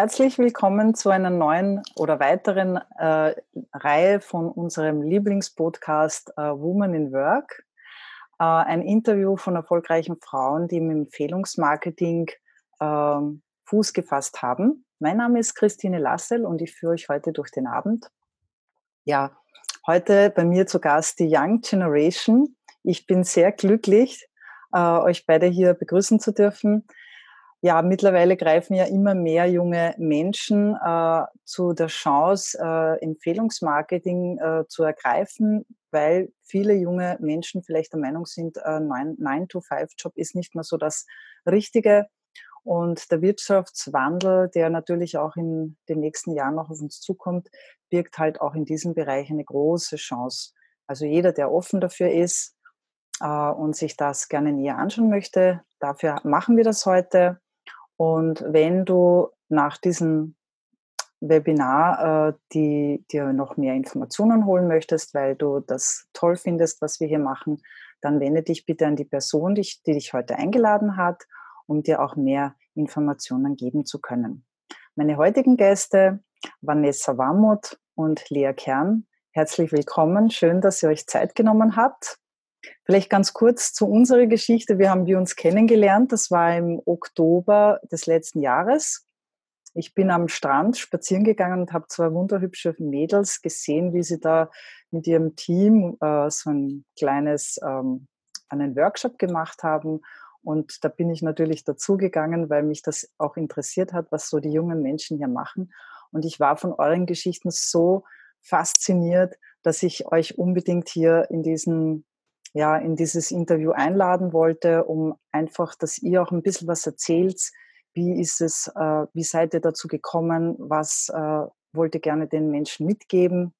Herzlich willkommen zu einer neuen oder weiteren äh, Reihe von unserem Lieblingspodcast äh, Woman in Work. Äh, ein Interview von erfolgreichen Frauen, die im Empfehlungsmarketing ähm, Fuß gefasst haben. Mein Name ist Christine Lassel und ich führe euch heute durch den Abend. Ja, heute bei mir zu Gast die Young Generation. Ich bin sehr glücklich, äh, euch beide hier begrüßen zu dürfen ja, mittlerweile greifen ja immer mehr junge Menschen äh, zu der Chance, äh, Empfehlungsmarketing äh, zu ergreifen, weil viele junge Menschen vielleicht der Meinung sind, äh, 9-to-5-Job ist nicht mehr so das Richtige. Und der Wirtschaftswandel, der natürlich auch in den nächsten Jahren noch auf uns zukommt, birgt halt auch in diesem Bereich eine große Chance. Also jeder, der offen dafür ist äh, und sich das gerne näher anschauen möchte, dafür machen wir das heute. Und wenn du nach diesem Webinar äh, die, dir noch mehr Informationen holen möchtest, weil du das toll findest, was wir hier machen, dann wende dich bitte an die Person, die, die dich heute eingeladen hat, um dir auch mehr Informationen geben zu können. Meine heutigen Gäste, Vanessa Wammut und Lea Kern, herzlich willkommen. Schön, dass ihr euch Zeit genommen habt. Vielleicht ganz kurz zu unserer Geschichte. Wir haben wir uns kennengelernt. Das war im Oktober des letzten Jahres. Ich bin am Strand spazieren gegangen und habe zwei wunderhübsche Mädels gesehen, wie sie da mit ihrem Team äh, so ein kleines, ähm, einen Workshop gemacht haben. Und da bin ich natürlich dazugegangen, weil mich das auch interessiert hat, was so die jungen Menschen hier machen. Und ich war von euren Geschichten so fasziniert, dass ich euch unbedingt hier in diesen ja, in dieses Interview einladen wollte, um einfach, dass ihr auch ein bisschen was erzählt. Wie ist es, äh, wie seid ihr dazu gekommen? Was äh, wollt ihr gerne den Menschen mitgeben?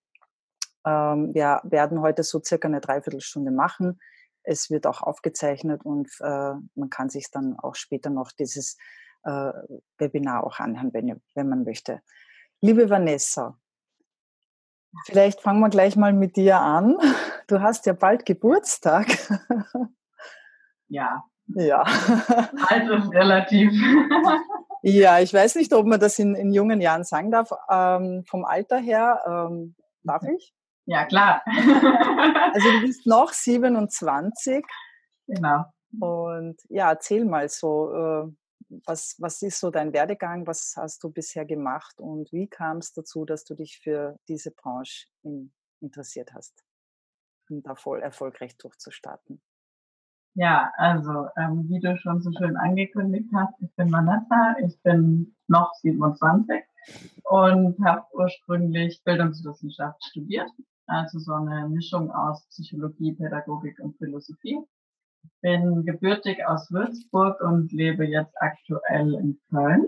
Ähm, wir werden heute so circa eine Dreiviertelstunde machen. Es wird auch aufgezeichnet und äh, man kann sich dann auch später noch dieses äh, Webinar auch anhören, wenn, wenn man möchte. Liebe Vanessa, Vielleicht fangen wir gleich mal mit dir an. Du hast ja bald Geburtstag. Ja. Ja. Also relativ. Ja, ich weiß nicht, ob man das in, in jungen Jahren sagen darf. Ähm, vom Alter her, ähm, darf ich? Ja, klar. Also du bist noch 27. Genau. Und ja, erzähl mal so, äh, was, was ist so dein Werdegang? Was hast du bisher gemacht und wie kam es dazu, dass du dich für diese Branche in, interessiert hast, um da voll erfolgreich durchzustarten? Ja, also ähm, wie du schon so schön angekündigt hast, ich bin Vanessa, ich bin noch 27 und habe ursprünglich Bildungswissenschaft studiert, also so eine Mischung aus Psychologie, Pädagogik und Philosophie bin gebürtig aus Würzburg und lebe jetzt aktuell in Köln.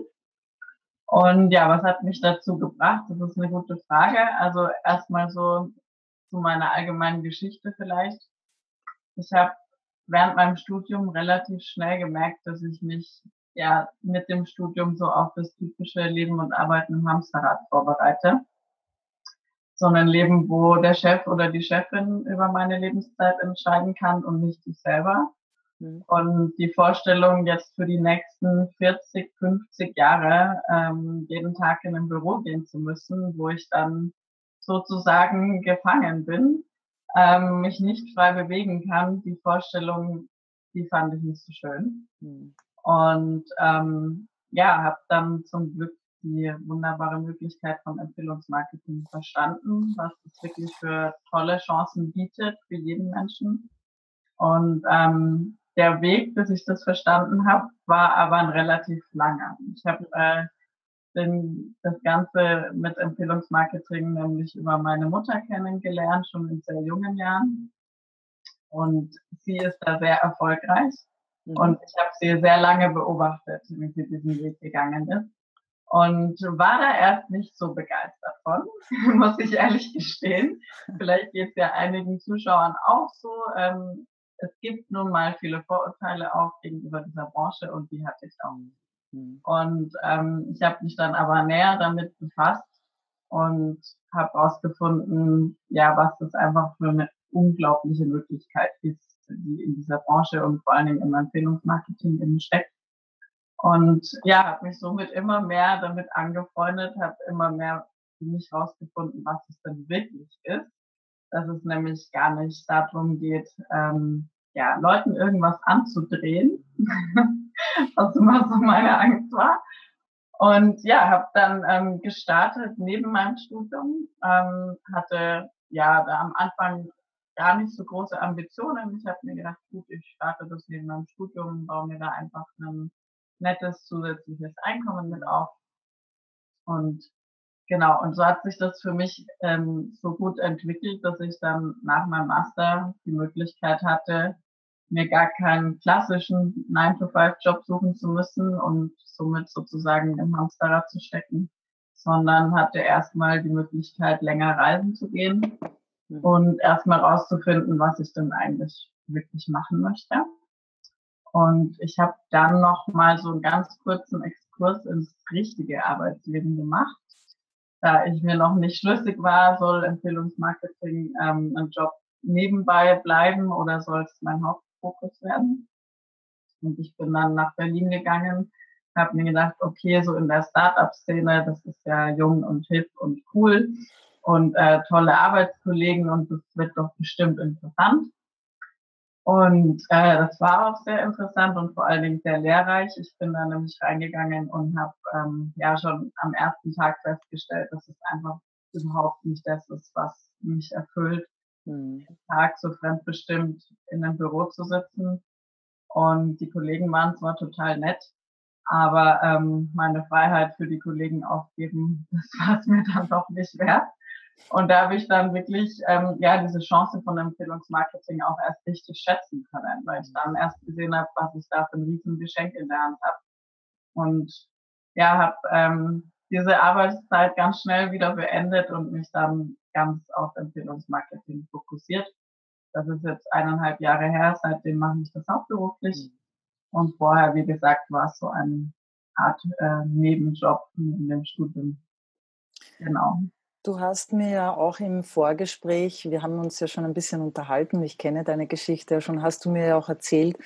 Und ja, was hat mich dazu gebracht? Das ist eine gute Frage. Also erstmal so zu meiner allgemeinen Geschichte vielleicht. Ich habe während meinem Studium relativ schnell gemerkt, dass ich mich ja mit dem Studium so auf das typische Leben und Arbeiten im Hamsterrad vorbereite so ein Leben, wo der Chef oder die Chefin über meine Lebenszeit entscheiden kann und nicht ich selber. Mhm. Und die Vorstellung, jetzt für die nächsten 40, 50 Jahre ähm, jeden Tag in ein Büro gehen zu müssen, wo ich dann sozusagen gefangen bin, ähm, mich nicht frei bewegen kann, die Vorstellung, die fand ich nicht so schön. Mhm. Und ähm, ja, habe dann zum Glück die wunderbare Möglichkeit von Empfehlungsmarketing verstanden, was es wirklich für tolle Chancen bietet für jeden Menschen. Und ähm, der Weg, bis ich das verstanden habe, war aber ein relativ langer. Ich habe äh, bin das Ganze mit Empfehlungsmarketing nämlich über meine Mutter kennengelernt, schon in sehr jungen Jahren. Und sie ist da sehr erfolgreich. Mhm. Und ich habe sie sehr lange beobachtet, wie sie diesen Weg gegangen ist und war da erst nicht so begeistert von, muss ich ehrlich gestehen. Vielleicht geht es ja einigen Zuschauern auch so. Ähm, es gibt nun mal viele Vorurteile auch gegenüber dieser Branche und die hatte ich auch. Mhm. Und ähm, ich habe mich dann aber näher damit befasst und habe herausgefunden, ja, was das einfach für eine unglaubliche Möglichkeit ist, die in dieser Branche und vor allen Dingen im Empfehlungsmarketing eben steckt. Und ja, habe mich somit immer mehr damit angefreundet, habe immer mehr für mich rausgefunden, was es denn wirklich ist. Dass es nämlich gar nicht darum geht, ähm, ja, Leuten irgendwas anzudrehen, was immer so meine Angst war. Und ja, habe dann ähm, gestartet neben meinem Studium, ähm, hatte ja da am Anfang gar nicht so große Ambitionen. Ich habe mir gedacht, gut, ich starte das neben meinem Studium, baue mir da einfach ein nettes zusätzliches Einkommen mit auf. Und genau, und so hat sich das für mich ähm, so gut entwickelt, dass ich dann nach meinem Master die Möglichkeit hatte, mir gar keinen klassischen 9-to-5-Job suchen zu müssen und somit sozusagen im Hamsterrad zu stecken, sondern hatte erstmal die Möglichkeit, länger reisen zu gehen mhm. und erstmal rauszufinden, was ich denn eigentlich wirklich machen möchte. Und ich habe dann noch mal so einen ganz kurzen Exkurs ins richtige Arbeitsleben gemacht. Da ich mir noch nicht schlüssig war, soll Empfehlungsmarketing ähm, ein Job nebenbei bleiben oder soll es mein Hauptfokus werden? Und ich bin dann nach Berlin gegangen, habe mir gedacht, okay, so in der Startup-Szene, das ist ja jung und hip und cool und äh, tolle Arbeitskollegen und das wird doch bestimmt interessant. Und äh, das war auch sehr interessant und vor allen Dingen sehr lehrreich. Ich bin da nämlich reingegangen und habe ähm, ja schon am ersten Tag festgestellt, dass es einfach überhaupt nicht das ist, was mich erfüllt, mhm. Tag so fremdbestimmt in einem Büro zu sitzen. Und die Kollegen waren zwar total nett, aber ähm, meine Freiheit für die Kollegen aufgeben, das war es mir dann doch nicht wert. Und da habe ich dann wirklich ähm, ja diese Chance von Empfehlungsmarketing auch erst richtig schätzen können, weil ich dann erst gesehen habe, was ich da für ein riesen Geschenk in der Hand habe. Und ja, habe ähm, diese Arbeitszeit ganz schnell wieder beendet und mich dann ganz auf Empfehlungsmarketing fokussiert. Das ist jetzt eineinhalb Jahre her, seitdem mache ich das hauptberuflich. Mhm. Und vorher, wie gesagt, war es so eine Art äh, Nebenjob in dem Studium. Genau. Du hast mir ja auch im Vorgespräch, wir haben uns ja schon ein bisschen unterhalten, ich kenne deine Geschichte ja schon, hast du mir ja auch erzählt,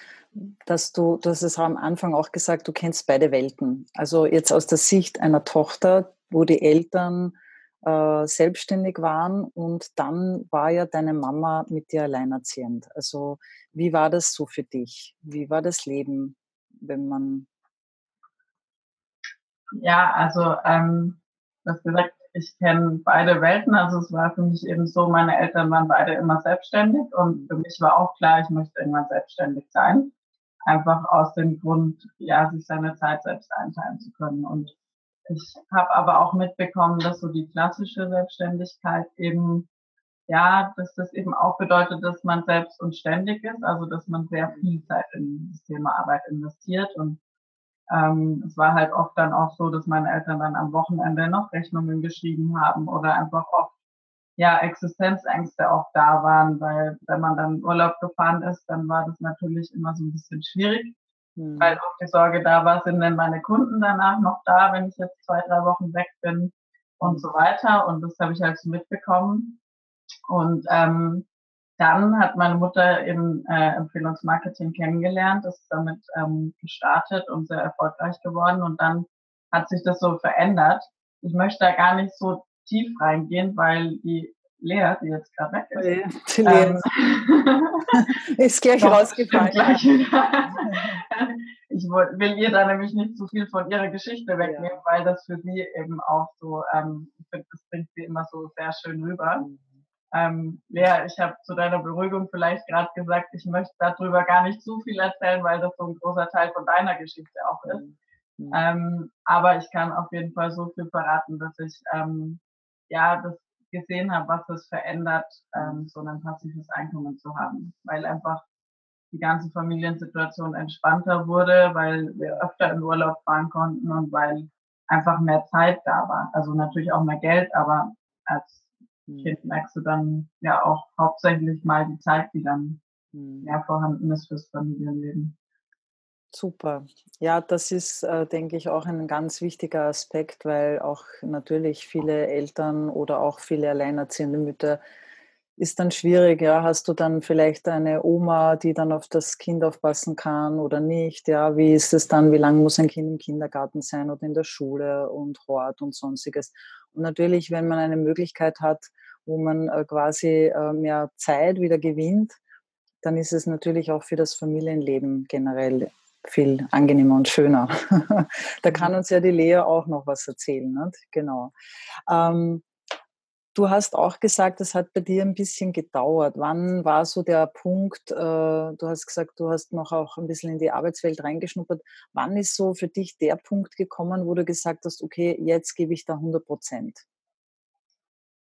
dass du, du hast es am Anfang auch gesagt, du kennst beide Welten. Also jetzt aus der Sicht einer Tochter, wo die Eltern äh, selbstständig waren und dann war ja deine Mama mit dir alleinerziehend. Also wie war das so für dich? Wie war das Leben, wenn man... Ja, also ähm, du hast gesagt, ich kenne beide Welten. Also es war für mich eben so, meine Eltern waren beide immer selbstständig und für mich war auch klar, ich möchte irgendwann selbstständig sein. Einfach aus dem Grund, ja, sich seine Zeit selbst einteilen zu können. Und ich habe aber auch mitbekommen, dass so die klassische Selbstständigkeit eben, ja, dass das eben auch bedeutet, dass man selbst und ständig ist, also dass man sehr viel Zeit in das Thema Arbeit investiert und ähm, es war halt oft dann auch so, dass meine Eltern dann am Wochenende noch Rechnungen geschrieben haben oder einfach oft ja Existenzängste auch da waren, weil wenn man dann Urlaub gefahren ist, dann war das natürlich immer so ein bisschen schwierig, mhm. weil auch die Sorge da war, sind denn meine Kunden danach noch da, wenn ich jetzt zwei, drei Wochen weg bin und mhm. so weiter. Und das habe ich halt so mitbekommen. Und ähm, dann hat meine Mutter im äh, Empfehlungsmarketing kennengelernt, ist damit ähm, gestartet und sehr erfolgreich geworden. Und dann hat sich das so verändert. Ich möchte da gar nicht so tief reingehen, weil die Lea, die jetzt gerade weg ist, die ähm, ist gleich rausgefallen. Gleich ich will ihr da nämlich nicht zu viel von ihrer Geschichte wegnehmen, ja. weil das für sie eben auch so, ähm, ich finde, das bringt sie immer so sehr schön rüber. Mhm. Ähm, Lea, ich habe zu deiner Beruhigung vielleicht gerade gesagt, ich möchte darüber gar nicht zu viel erzählen, weil das so ein großer Teil von deiner Geschichte auch ist. Mhm. Ähm, aber ich kann auf jeden Fall so viel verraten, dass ich ähm, ja das gesehen habe, was es verändert, ähm, so ein passives Einkommen zu haben, weil einfach die ganze Familiensituation entspannter wurde, weil wir öfter in Urlaub fahren konnten und weil einfach mehr Zeit da war. Also natürlich auch mehr Geld, aber als Kind mhm. merkst du dann ja auch hauptsächlich mal die Zeit, die dann mhm. mehr vorhanden ist fürs Familienleben. Super. Ja, das ist, äh, denke ich, auch ein ganz wichtiger Aspekt, weil auch natürlich viele Eltern oder auch viele alleinerziehende Mütter ist dann schwierig, ja. Hast du dann vielleicht eine Oma, die dann auf das Kind aufpassen kann oder nicht? Ja, wie ist es dann? Wie lange muss ein Kind im Kindergarten sein oder in der Schule und Hort und sonstiges? Und natürlich, wenn man eine Möglichkeit hat, wo man äh, quasi äh, mehr Zeit wieder gewinnt, dann ist es natürlich auch für das Familienleben generell viel angenehmer und schöner. da kann mhm. uns ja die Lea auch noch was erzählen. Nicht? Genau. Ähm, Du hast auch gesagt, es hat bei dir ein bisschen gedauert. Wann war so der Punkt, äh, du hast gesagt, du hast noch auch ein bisschen in die Arbeitswelt reingeschnuppert. Wann ist so für dich der Punkt gekommen, wo du gesagt hast, okay, jetzt gebe ich da 100 Prozent?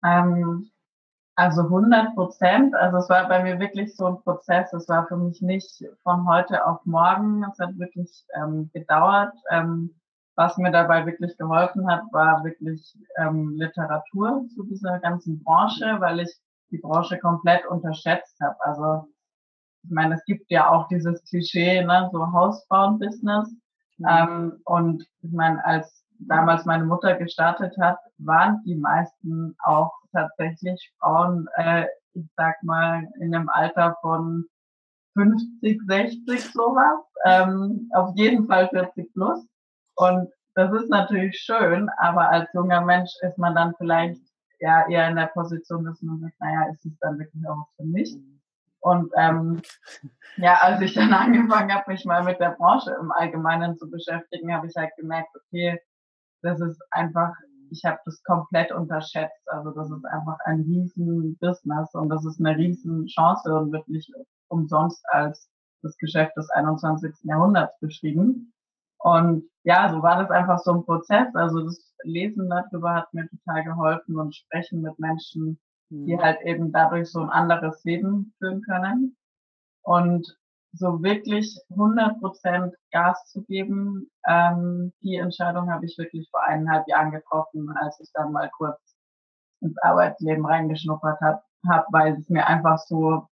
Ähm, also 100 Prozent. Also es war bei mir wirklich so ein Prozess. Es war für mich nicht von heute auf morgen. Es hat wirklich ähm, gedauert. Ähm, was mir dabei wirklich geholfen hat, war wirklich ähm, Literatur zu dieser ganzen Branche, weil ich die Branche komplett unterschätzt habe. Also ich meine, es gibt ja auch dieses Klischee, ne, so Hausfrauen-Business. Mhm. Ähm, und ich meine, als damals meine Mutter gestartet hat, waren die meisten auch tatsächlich Frauen, äh, ich sag mal, in einem Alter von 50, 60 sowas, ähm, auf jeden Fall 40 plus. Und das ist natürlich schön, aber als junger Mensch ist man dann vielleicht ja eher in der Position, dass man sagt, naja, ist es dann wirklich auch für mich? Und ähm, ja, als ich dann angefangen habe, mich mal mit der Branche im Allgemeinen zu beschäftigen, habe ich halt gemerkt, okay, das ist einfach, ich habe das komplett unterschätzt. Also das ist einfach ein riesen Business und das ist eine riesen Chance und wird nicht umsonst als das Geschäft des 21. Jahrhunderts beschrieben. Und ja, so war das einfach so ein Prozess. Also das Lesen darüber hat mir total geholfen und Sprechen mit Menschen, die mhm. halt eben dadurch so ein anderes Leben führen können. Und so wirklich 100 Prozent Gas zu geben, ähm, die Entscheidung habe ich wirklich vor eineinhalb Jahren getroffen, als ich dann mal kurz ins Arbeitsleben reingeschnuppert habe, hab, weil es mir einfach so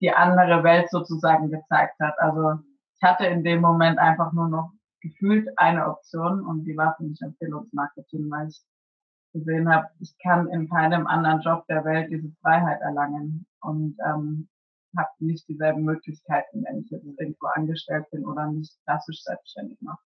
die andere Welt sozusagen gezeigt hat. Also ich hatte in dem Moment einfach nur noch gefühlt eine Option und die war für mich Empfehlungsmarketing, weil ich gesehen habe, ich kann in keinem anderen Job der Welt diese Freiheit erlangen und ähm, habe nicht dieselben Möglichkeiten, wenn ich jetzt irgendwo angestellt bin oder nicht klassisch selbstständig mache.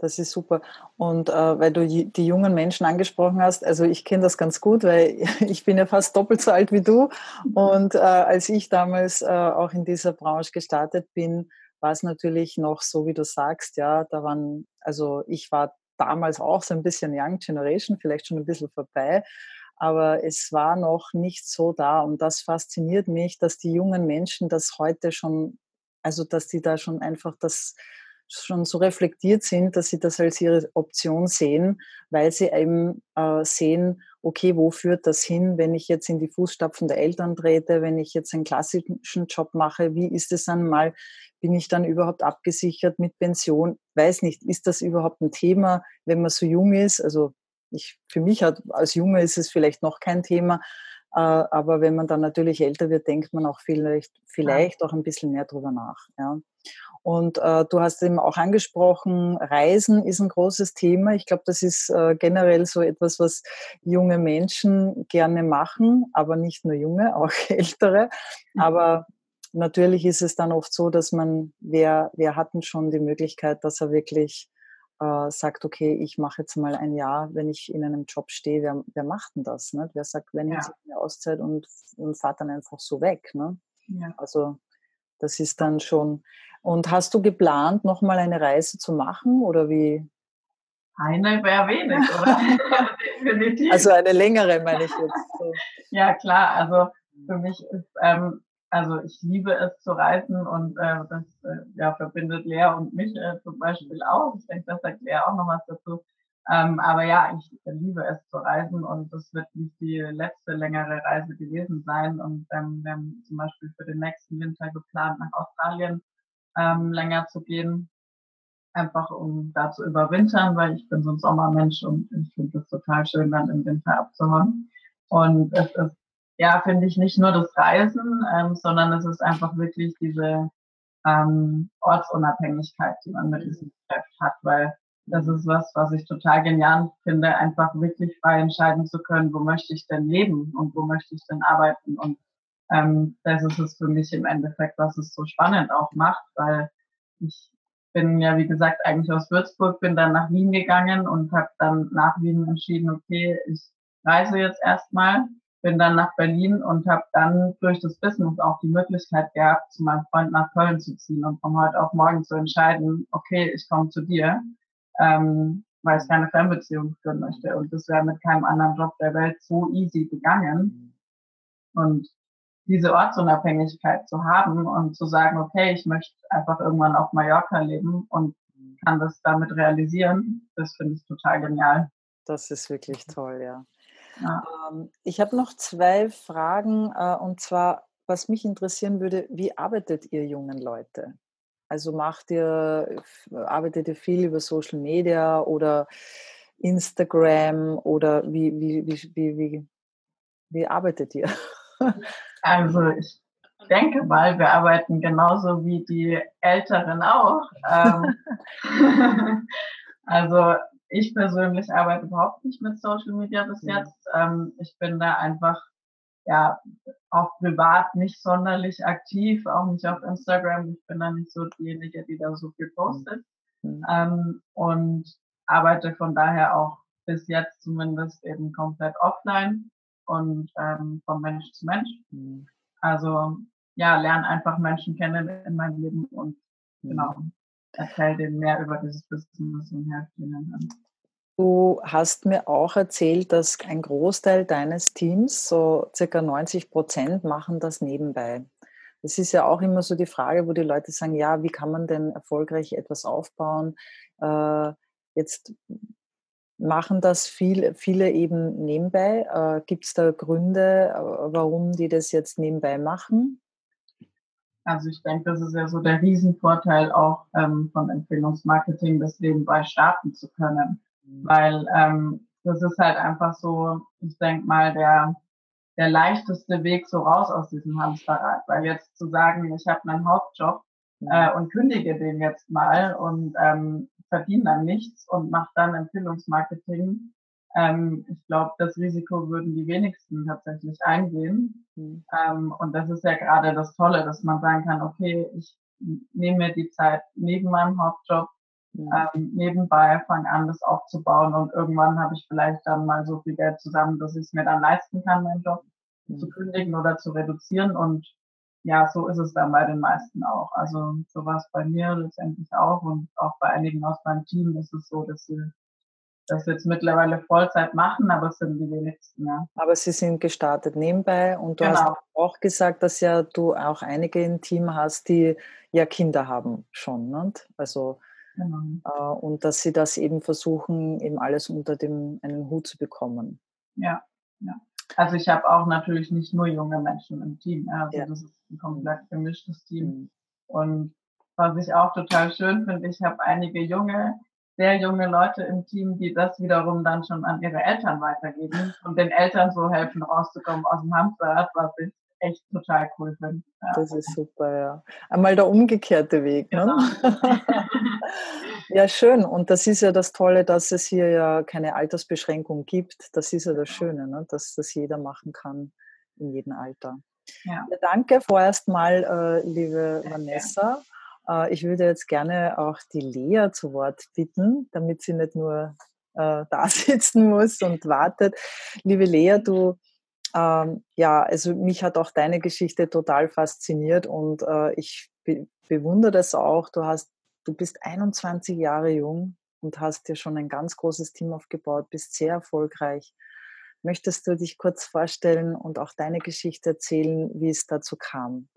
Das ist super. Und äh, weil du die jungen Menschen angesprochen hast, also ich kenne das ganz gut, weil ich bin ja fast doppelt so alt wie du. Und äh, als ich damals äh, auch in dieser Branche gestartet bin, war es natürlich noch so, wie du sagst, ja, da waren, also ich war damals auch so ein bisschen Young Generation, vielleicht schon ein bisschen vorbei, aber es war noch nicht so da und das fasziniert mich, dass die jungen Menschen das heute schon, also dass die da schon einfach das schon so reflektiert sind, dass sie das als ihre Option sehen, weil sie eben äh, sehen, okay, wo führt das hin, wenn ich jetzt in die Fußstapfen der Eltern trete, wenn ich jetzt einen klassischen Job mache, wie ist es einmal, bin ich dann überhaupt abgesichert mit Pension? Weiß nicht, ist das überhaupt ein Thema, wenn man so jung ist? Also ich, für mich hat, als Junge ist es vielleicht noch kein Thema, äh, aber wenn man dann natürlich älter wird, denkt man auch vielleicht, vielleicht auch ein bisschen mehr drüber nach. Ja. Und äh, du hast eben auch angesprochen, Reisen ist ein großes Thema. Ich glaube, das ist äh, generell so etwas, was junge Menschen gerne machen, aber nicht nur junge, auch ältere. Mhm. Aber natürlich ist es dann oft so, dass man, wer, wer hatten schon die Möglichkeit, dass er wirklich äh, sagt, okay, ich mache jetzt mal ein Jahr, wenn ich in einem Job stehe, wer, wer macht denn das? Ne? Wer sagt, wenn ja. sich eine Auszeit und, und fahrt dann einfach so weg? Ne? Ja. Also das ist dann schon. Und hast du geplant, nochmal eine Reise zu machen oder wie? Eine wäre wenig, oder? Definitiv. Also eine längere, meine ich jetzt. ja, klar. Also für mich ist ähm, also ich liebe es zu reisen und äh, das äh, ja, verbindet Lea und mich äh, zum Beispiel auch. Ich denke, das sagt Lea auch noch was dazu. Ähm, aber ja, ich liebe es zu reisen und das wird nicht die letzte längere Reise gewesen sein. Und ähm, wir haben zum Beispiel für den nächsten Winter geplant, nach Australien ähm, länger zu gehen. Einfach um da zu überwintern, weil ich bin so ein Sommermensch und ich finde es total schön, dann im Winter abzuhauen. Und es ist ja, finde ich nicht nur das Reisen, ähm, sondern es ist einfach wirklich diese ähm, Ortsunabhängigkeit, die man mit diesem Geschäft hat, weil das ist was, was ich total genial finde, einfach wirklich frei entscheiden zu können, wo möchte ich denn leben und wo möchte ich denn arbeiten. Und ähm, das ist es für mich im Endeffekt, was es so spannend auch macht, weil ich bin ja, wie gesagt, eigentlich aus Würzburg, bin dann nach Wien gegangen und habe dann nach Wien entschieden, okay, ich reise jetzt erstmal, bin dann nach Berlin und habe dann durch das Business auch die Möglichkeit gehabt, zu meinem Freund nach Köln zu ziehen und von heute auf morgen zu entscheiden, okay, ich komme zu dir, ähm, weil ich keine Fernbeziehung führen möchte. Und das wäre mit keinem anderen Job der Welt so easy gegangen. Und diese Ortsunabhängigkeit zu haben und zu sagen, okay, ich möchte einfach irgendwann auf Mallorca leben und kann das damit realisieren, das finde ich total genial. Das ist wirklich toll, ja. Ja. Ähm, ich habe noch zwei Fragen äh, und zwar, was mich interessieren würde, wie arbeitet ihr jungen Leute? Also macht ihr, arbeitet ihr viel über Social Media oder Instagram oder wie, wie, wie, wie, wie, wie arbeitet ihr? Also ich denke mal, wir arbeiten genauso wie die Älteren auch. Ähm, also ich persönlich arbeite überhaupt nicht mit Social Media bis jetzt. Ähm, ich bin da einfach ja auch privat nicht sonderlich aktiv, auch nicht auf Instagram. Ich bin da nicht so diejenige, die da so viel postet. Mhm. Ähm, und arbeite von daher auch bis jetzt zumindest eben komplett offline und ähm, von Mensch zu Mensch. Mhm. Also ja, lerne einfach Menschen kennen in meinem Leben und mhm. genau, erzähle denen mehr über dieses Business und helfe ihnen dann. Du hast mir auch erzählt, dass ein Großteil deines Teams, so circa 90 Prozent, machen das nebenbei. Das ist ja auch immer so die Frage, wo die Leute sagen, ja, wie kann man denn erfolgreich etwas aufbauen? Äh, jetzt machen das viel, viele eben nebenbei. Äh, Gibt es da Gründe, äh, warum die das jetzt nebenbei machen? Also ich denke, das ist ja so der Riesenvorteil auch ähm, von Empfehlungsmarketing, das nebenbei starten zu können. Weil ähm, das ist halt einfach so, ich denke mal, der, der leichteste Weg so raus aus diesem Hamsterrad. Weil jetzt zu sagen, ich habe einen Hauptjob äh, und kündige den jetzt mal und ähm, verdiene dann nichts und mache dann Empfehlungsmarketing. Ähm, ich glaube, das Risiko würden die wenigsten tatsächlich eingehen. Mhm. Ähm, und das ist ja gerade das Tolle, dass man sagen kann, okay, ich nehme mir die Zeit neben meinem Hauptjob, mhm. ähm, nebenbei, fange an, das aufzubauen und irgendwann habe ich vielleicht dann mal so viel Geld zusammen, dass ich es mir dann leisten kann, meinen Job mhm. zu kündigen oder zu reduzieren und ja, so ist es dann bei den meisten auch. Also so war es bei mir letztendlich auch und auch bei einigen aus meinem Team ist es so, dass sie das jetzt mittlerweile Vollzeit machen, aber es sind die wenigsten. Ja. Aber sie sind gestartet nebenbei und du genau. hast auch gesagt, dass ja du auch einige im Team hast, die ja Kinder haben schon. Nicht? Also genau. äh, und dass sie das eben versuchen, eben alles unter dem einen Hut zu bekommen. Ja, ja. Also ich habe auch natürlich nicht nur junge Menschen im Team. Also ja. das ist ein komplett gemischtes Team. Mhm. Und was ich auch total schön finde, ich habe einige junge, sehr junge Leute im Team, die das wiederum dann schon an ihre Eltern weitergeben und den Eltern so helfen, rauszukommen aus dem Hamsterrad, was ich echt total cool finde. Ja. Das ist super, ja. Einmal der umgekehrte Weg. Ne? Genau. Ne? ja, schön. Und das ist ja das Tolle, dass es hier ja keine Altersbeschränkung gibt. Das ist ja das Schöne, ne? dass das jeder machen kann in jedem Alter. Ja. ja danke vorerst mal, äh, liebe Vanessa. Äh, ich würde jetzt gerne auch die Lea zu Wort bitten, damit sie nicht nur äh, da sitzen muss und wartet. Liebe Lea, du ähm, ja, also mich hat auch deine Geschichte total fasziniert und äh, ich be bewundere das auch. Du hast, du bist 21 Jahre jung und hast dir schon ein ganz großes Team aufgebaut, bist sehr erfolgreich. Möchtest du dich kurz vorstellen und auch deine Geschichte erzählen, wie es dazu kam?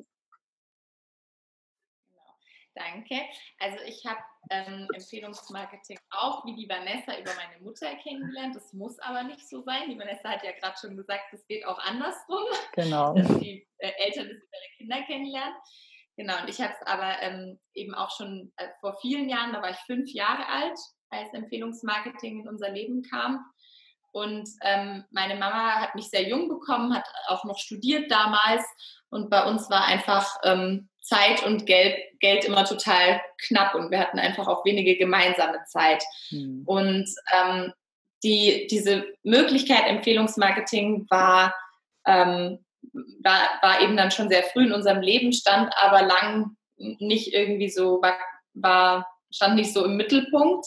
Danke. Also ich habe ähm, Empfehlungsmarketing auch wie die Vanessa über meine Mutter kennengelernt. Das muss aber nicht so sein. Die Vanessa hat ja gerade schon gesagt, es geht auch andersrum. Genau. Dass die äh, Eltern das über ihre Kinder kennenlernen. Genau, und ich habe es aber ähm, eben auch schon äh, vor vielen Jahren, da war ich fünf Jahre alt, als Empfehlungsmarketing in unser Leben kam. Und ähm, meine Mama hat mich sehr jung bekommen, hat auch noch studiert damals. Und bei uns war einfach ähm, Zeit und Geld, Geld immer total knapp und wir hatten einfach auch wenige gemeinsame Zeit. Mhm. Und ähm, die, diese Möglichkeit Empfehlungsmarketing war ähm, war, war eben dann schon sehr früh in unserem Leben, stand aber lang nicht irgendwie so, war, war stand nicht so im Mittelpunkt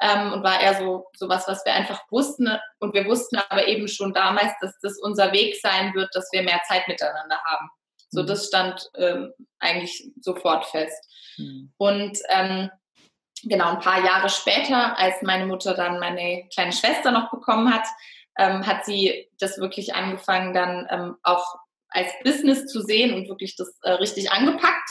ähm, und war eher so, so was, was wir einfach wussten. Und wir wussten aber eben schon damals, dass das unser Weg sein wird, dass wir mehr Zeit miteinander haben. So, mhm. das stand ähm, eigentlich sofort fest. Mhm. Und ähm, genau ein paar Jahre später, als meine Mutter dann meine kleine Schwester noch bekommen hat, ähm, hat sie das wirklich angefangen, dann ähm, auch als Business zu sehen und wirklich das äh, richtig angepackt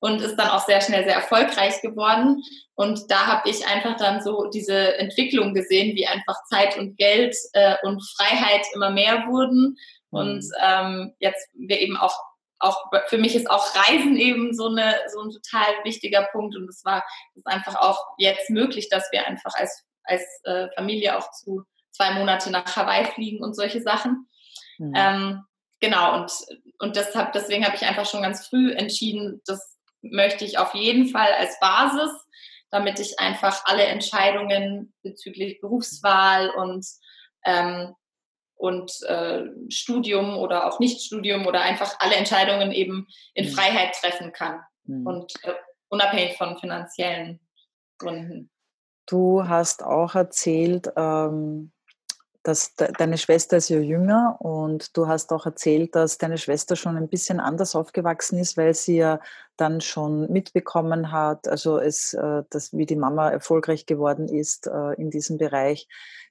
und ist dann auch sehr schnell sehr erfolgreich geworden. Und da habe ich einfach dann so diese Entwicklung gesehen, wie einfach Zeit und Geld äh, und Freiheit immer mehr wurden. Und mhm. ähm, jetzt wir eben auch auch für mich ist auch Reisen eben so eine so ein total wichtiger Punkt und es war ist einfach auch jetzt möglich, dass wir einfach als als äh, Familie auch zu zwei Monate nach Hawaii fliegen und solche Sachen. Mhm. Ähm, genau und und deshalb deswegen habe ich einfach schon ganz früh entschieden, dass möchte ich auf jeden Fall als Basis, damit ich einfach alle Entscheidungen bezüglich Berufswahl und, ähm, und äh, Studium oder auch Nichtstudium oder einfach alle Entscheidungen eben in mhm. Freiheit treffen kann mhm. und äh, unabhängig von finanziellen Gründen. Du hast auch erzählt, ähm, dass de deine Schwester ist ja jünger und du hast auch erzählt, dass deine Schwester schon ein bisschen anders aufgewachsen ist, weil sie ja dann schon mitbekommen hat, also es, äh, dass, wie die Mama erfolgreich geworden ist äh, in diesem Bereich.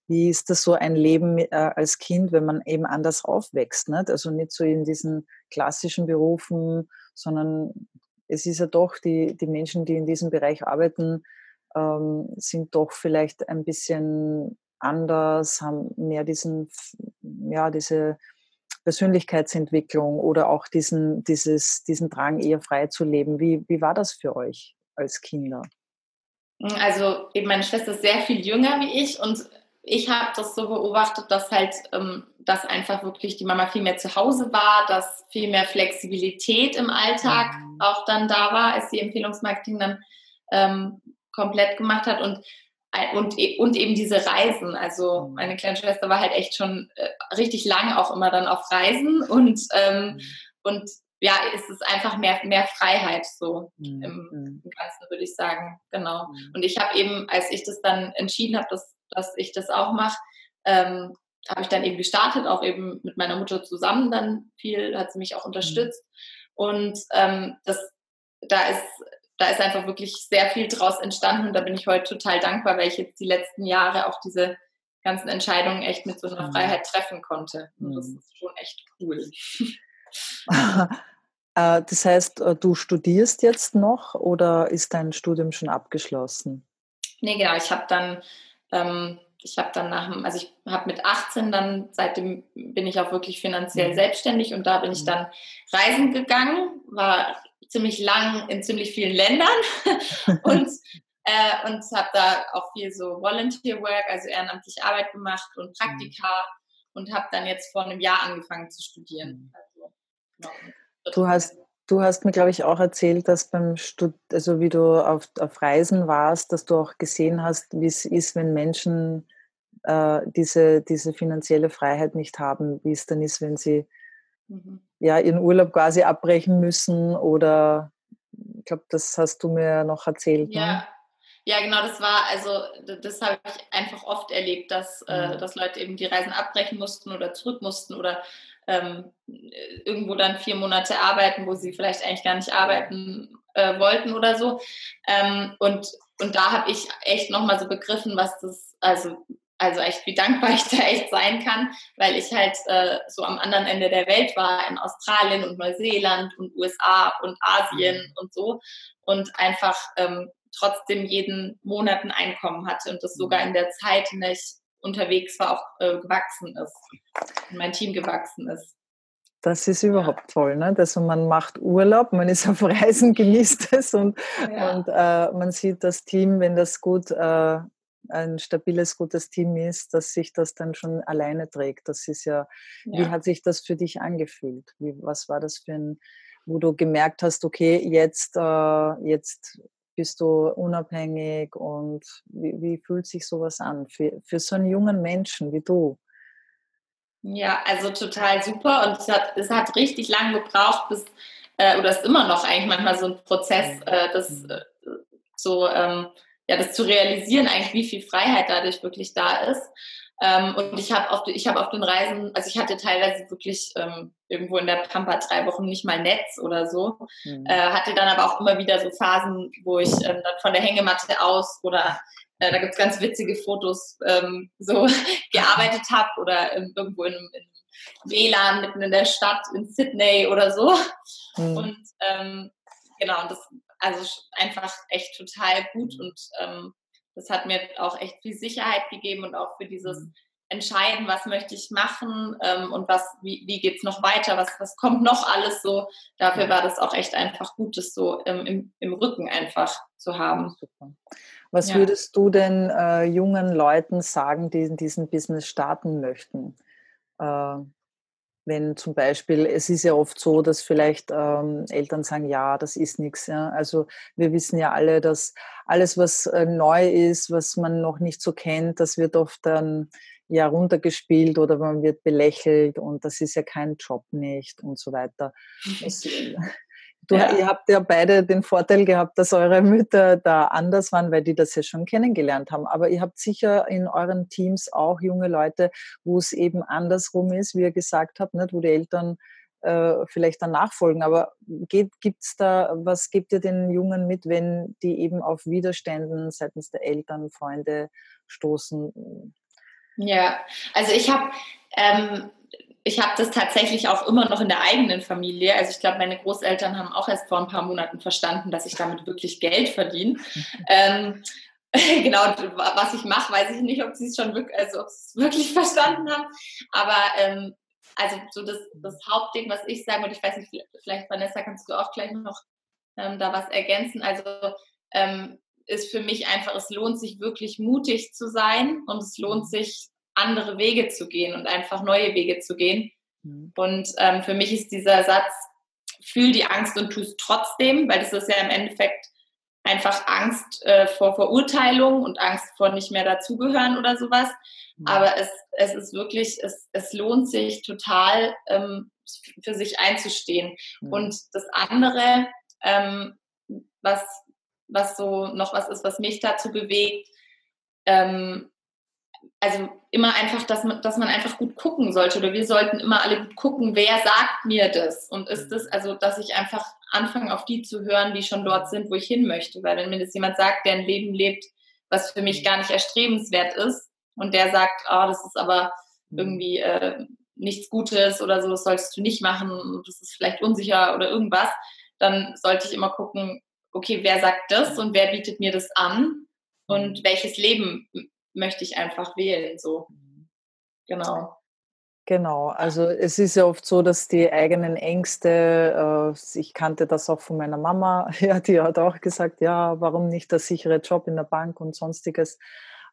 Wie ist das so ein Leben äh, als Kind, wenn man eben anders aufwächst? Nicht? Also nicht so in diesen klassischen Berufen, sondern es ist ja doch, die, die Menschen, die in diesem Bereich arbeiten, ähm, sind doch vielleicht ein bisschen anders, haben mehr diesen, ja, diese Persönlichkeitsentwicklung oder auch diesen, dieses, diesen Drang, eher frei zu leben. Wie, wie war das für euch als Kinder? Also eben meine Schwester ist sehr viel jünger wie ich und ich habe das so beobachtet, dass halt, ähm, dass einfach wirklich die Mama viel mehr zu Hause war, dass viel mehr Flexibilität im Alltag mhm. auch dann da war, als sie Empfehlungsmarketing dann ähm, komplett gemacht hat und und, e, und eben diese Reisen. Also mhm. meine kleine Schwester war halt echt schon äh, richtig lang auch immer dann auf Reisen und, ähm, mhm. und ja, es ist einfach mehr, mehr Freiheit so im, im, Ganzen, würde ich sagen. Genau. Und ich habe eben, als ich das dann entschieden habe, dass, dass ich das auch mache, ähm, habe ich dann eben gestartet, auch eben mit meiner Mutter zusammen dann viel, hat sie mich auch unterstützt. Und ähm, das, da ist da ist einfach wirklich sehr viel draus entstanden und da bin ich heute total dankbar, weil ich jetzt die letzten Jahre auch diese ganzen Entscheidungen echt mit so einer mhm. Freiheit treffen konnte. Und das mhm. ist schon echt cool. Äh, das heißt, äh, du studierst jetzt noch oder ist dein Studium schon abgeschlossen? Nee, genau. Ich habe dann, ähm, ich habe dann nach, also ich habe mit 18 dann, seitdem bin ich auch wirklich finanziell mhm. selbstständig und da bin ich mhm. dann reisen gegangen, war ziemlich lang in ziemlich vielen Ländern und, äh, und habe da auch viel so Volunteer Work, also ehrenamtliche Arbeit gemacht und Praktika mhm. und habe dann jetzt vor einem Jahr angefangen zu studieren. Mhm. Also, genau. Du hast Du hast mir, glaube ich, auch erzählt, dass beim Stud also wie du auf, auf Reisen warst, dass du auch gesehen hast, wie es ist, wenn Menschen äh, diese, diese finanzielle Freiheit nicht haben, wie es dann ist, wenn sie mhm ja, ihren Urlaub quasi abbrechen müssen oder ich glaube, das hast du mir noch erzählt. Ne? Ja. Ne? Ja, genau, das war, also das habe ich einfach oft erlebt, dass, äh, mhm. äh, dass Leute eben die Reisen abbrechen mussten oder zurück mussten oder ähm, irgendwo dann vier Monate arbeiten, wo sie vielleicht eigentlich gar nicht arbeiten äh, wollten oder so. Ähm, und, und da habe ich echt nochmal so begriffen, was das, also also echt, wie dankbar ich da echt sein kann, weil ich halt äh, so am anderen Ende der Welt war, in Australien und Neuseeland und USA und Asien mhm. und so und einfach ähm, trotzdem jeden Monat ein Einkommen hatte und das sogar mhm. in der Zeit, in der ich unterwegs war, auch äh, gewachsen ist und mein Team gewachsen ist. Das ist überhaupt toll, ne? Also man macht Urlaub, man ist auf Reisen, genießt es und, ja. und äh, man sieht das Team, wenn das gut äh, ein stabiles, gutes Team ist, dass sich das dann schon alleine trägt. Das ist ja, ja. wie hat sich das für dich angefühlt? Wie, was war das für ein, wo du gemerkt hast, okay, jetzt, äh, jetzt bist du unabhängig und wie, wie fühlt sich sowas an für, für so einen jungen Menschen wie du? Ja, also total super und es hat, es hat richtig lange gebraucht, bis, äh, oder ist immer noch eigentlich manchmal so ein Prozess, mhm. äh, das mhm. äh, so, ähm, ja, das zu realisieren, eigentlich, wie viel Freiheit dadurch wirklich da ist. Ähm, und ich habe auf, ich hab auf den Reisen, also ich hatte teilweise wirklich ähm, irgendwo in der Pampa drei Wochen nicht mal Netz oder so. Mhm. Äh, hatte dann aber auch immer wieder so Phasen, wo ich ähm, dann von der Hängematte aus oder äh, da gibt's ganz witzige Fotos, ähm, so gearbeitet habe oder irgendwo in, in WLAN mitten in der Stadt in Sydney oder so. Mhm. Und ähm, genau, und das also einfach echt total gut und ähm, das hat mir auch echt viel Sicherheit gegeben und auch für dieses mhm. Entscheiden, was möchte ich machen ähm, und was, wie, wie geht es noch weiter, was, was kommt noch alles so. Dafür war das auch echt einfach gut, das so ähm, im, im Rücken einfach zu haben. Super. Was ja. würdest du denn äh, jungen Leuten sagen, die in diesem Business starten möchten? Äh, wenn zum Beispiel, es ist ja oft so, dass vielleicht ähm, Eltern sagen, ja, das ist nichts. Ja? Also wir wissen ja alle, dass alles, was äh, neu ist, was man noch nicht so kennt, das wird oft dann ja runtergespielt oder man wird belächelt und das ist ja kein Job nicht und so weiter. Das, äh, Du, ja. Ihr habt ja beide den Vorteil gehabt, dass eure Mütter da anders waren, weil die das ja schon kennengelernt haben. Aber ihr habt sicher in euren Teams auch junge Leute, wo es eben andersrum ist, wie ihr gesagt habt, nicht? wo die Eltern äh, vielleicht dann nachfolgen. Aber gibt es da, was gebt ihr den Jungen mit, wenn die eben auf Widerständen seitens der Eltern, Freunde stoßen? Ja, also ich habe ähm, ich habe das tatsächlich auch immer noch in der eigenen Familie. Also ich glaube, meine Großeltern haben auch erst vor ein paar Monaten verstanden, dass ich damit wirklich Geld verdiene. ähm, genau, was ich mache, weiß ich nicht, ob sie es schon wirklich, also ob sie es wirklich verstanden haben. Aber ähm, also so das, das Hauptding, was ich sage, und ich weiß nicht, vielleicht Vanessa, kannst du auch gleich noch ähm, da was ergänzen. Also ähm, ist für mich einfach, es lohnt sich wirklich mutig zu sein und es lohnt sich andere Wege zu gehen und einfach neue Wege zu gehen. Mhm. Und ähm, für mich ist dieser Satz, fühl die Angst und tu es trotzdem, weil das ist ja im Endeffekt einfach Angst äh, vor Verurteilung und Angst vor nicht mehr dazugehören oder sowas. Mhm. Aber es, es ist wirklich, es, es lohnt sich total, ähm, für sich einzustehen. Mhm. Und das andere, ähm, was, was so noch was ist, was mich dazu bewegt, ähm, also immer einfach, dass man, dass man einfach gut gucken sollte oder wir sollten immer alle gut gucken, wer sagt mir das und ist das, also dass ich einfach anfange auf die zu hören, die schon dort sind, wo ich hin möchte, weil wenn mir das jemand sagt, der ein Leben lebt, was für mich gar nicht erstrebenswert ist und der sagt, oh, das ist aber mhm. irgendwie äh, nichts Gutes oder so, das solltest du nicht machen und das ist vielleicht unsicher oder irgendwas, dann sollte ich immer gucken, okay, wer sagt das und wer bietet mir das an und mhm. welches Leben möchte ich einfach wählen. So. Mhm. Genau. Genau, also es ist ja oft so, dass die eigenen Ängste, äh, ich kannte das auch von meiner Mama, ja, die hat auch gesagt, ja, warum nicht der sichere Job in der Bank und sonstiges.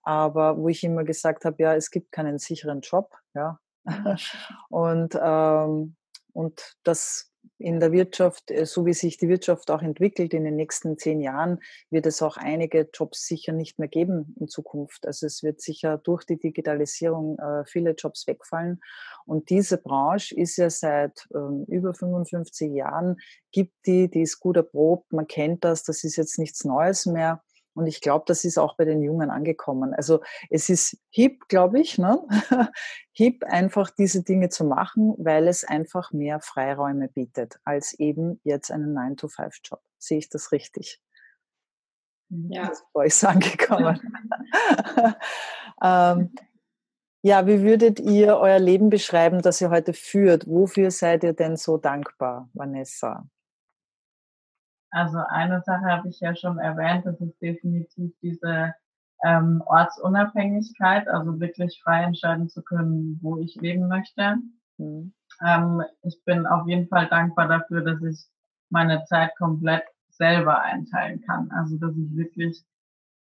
Aber wo ich immer gesagt habe, ja, es gibt keinen sicheren Job, ja. Mhm. und, ähm, und das in der Wirtschaft, äh, so wie sich die Wirtschaft auch entwickelt in den nächsten zehn Jahren, wird es auch einige Jobs sicher nicht mehr geben in Zukunft. Also es wird sicher durch die Digitalisierung äh, viele Jobs wegfallen. Und diese Branche ist ja seit ähm, über 55 Jahren, gibt die, die ist gut erprobt, man kennt das, das ist jetzt nichts Neues mehr. Und ich glaube, das ist auch bei den Jungen angekommen. Also es ist hip, glaube ich, ne? hip einfach diese Dinge zu machen, weil es einfach mehr Freiräume bietet als eben jetzt einen 9-to-5-Job. Sehe ich das richtig? Ja. Das ist bei euch angekommen. ähm, ja, wie würdet ihr euer Leben beschreiben, das ihr heute führt? Wofür seid ihr denn so dankbar, Vanessa? Also eine Sache habe ich ja schon erwähnt, das ist definitiv diese ähm, Ortsunabhängigkeit, also wirklich frei entscheiden zu können, wo ich leben möchte. Mhm. Ähm, ich bin auf jeden Fall dankbar dafür, dass ich meine Zeit komplett selber einteilen kann. Also dass ich wirklich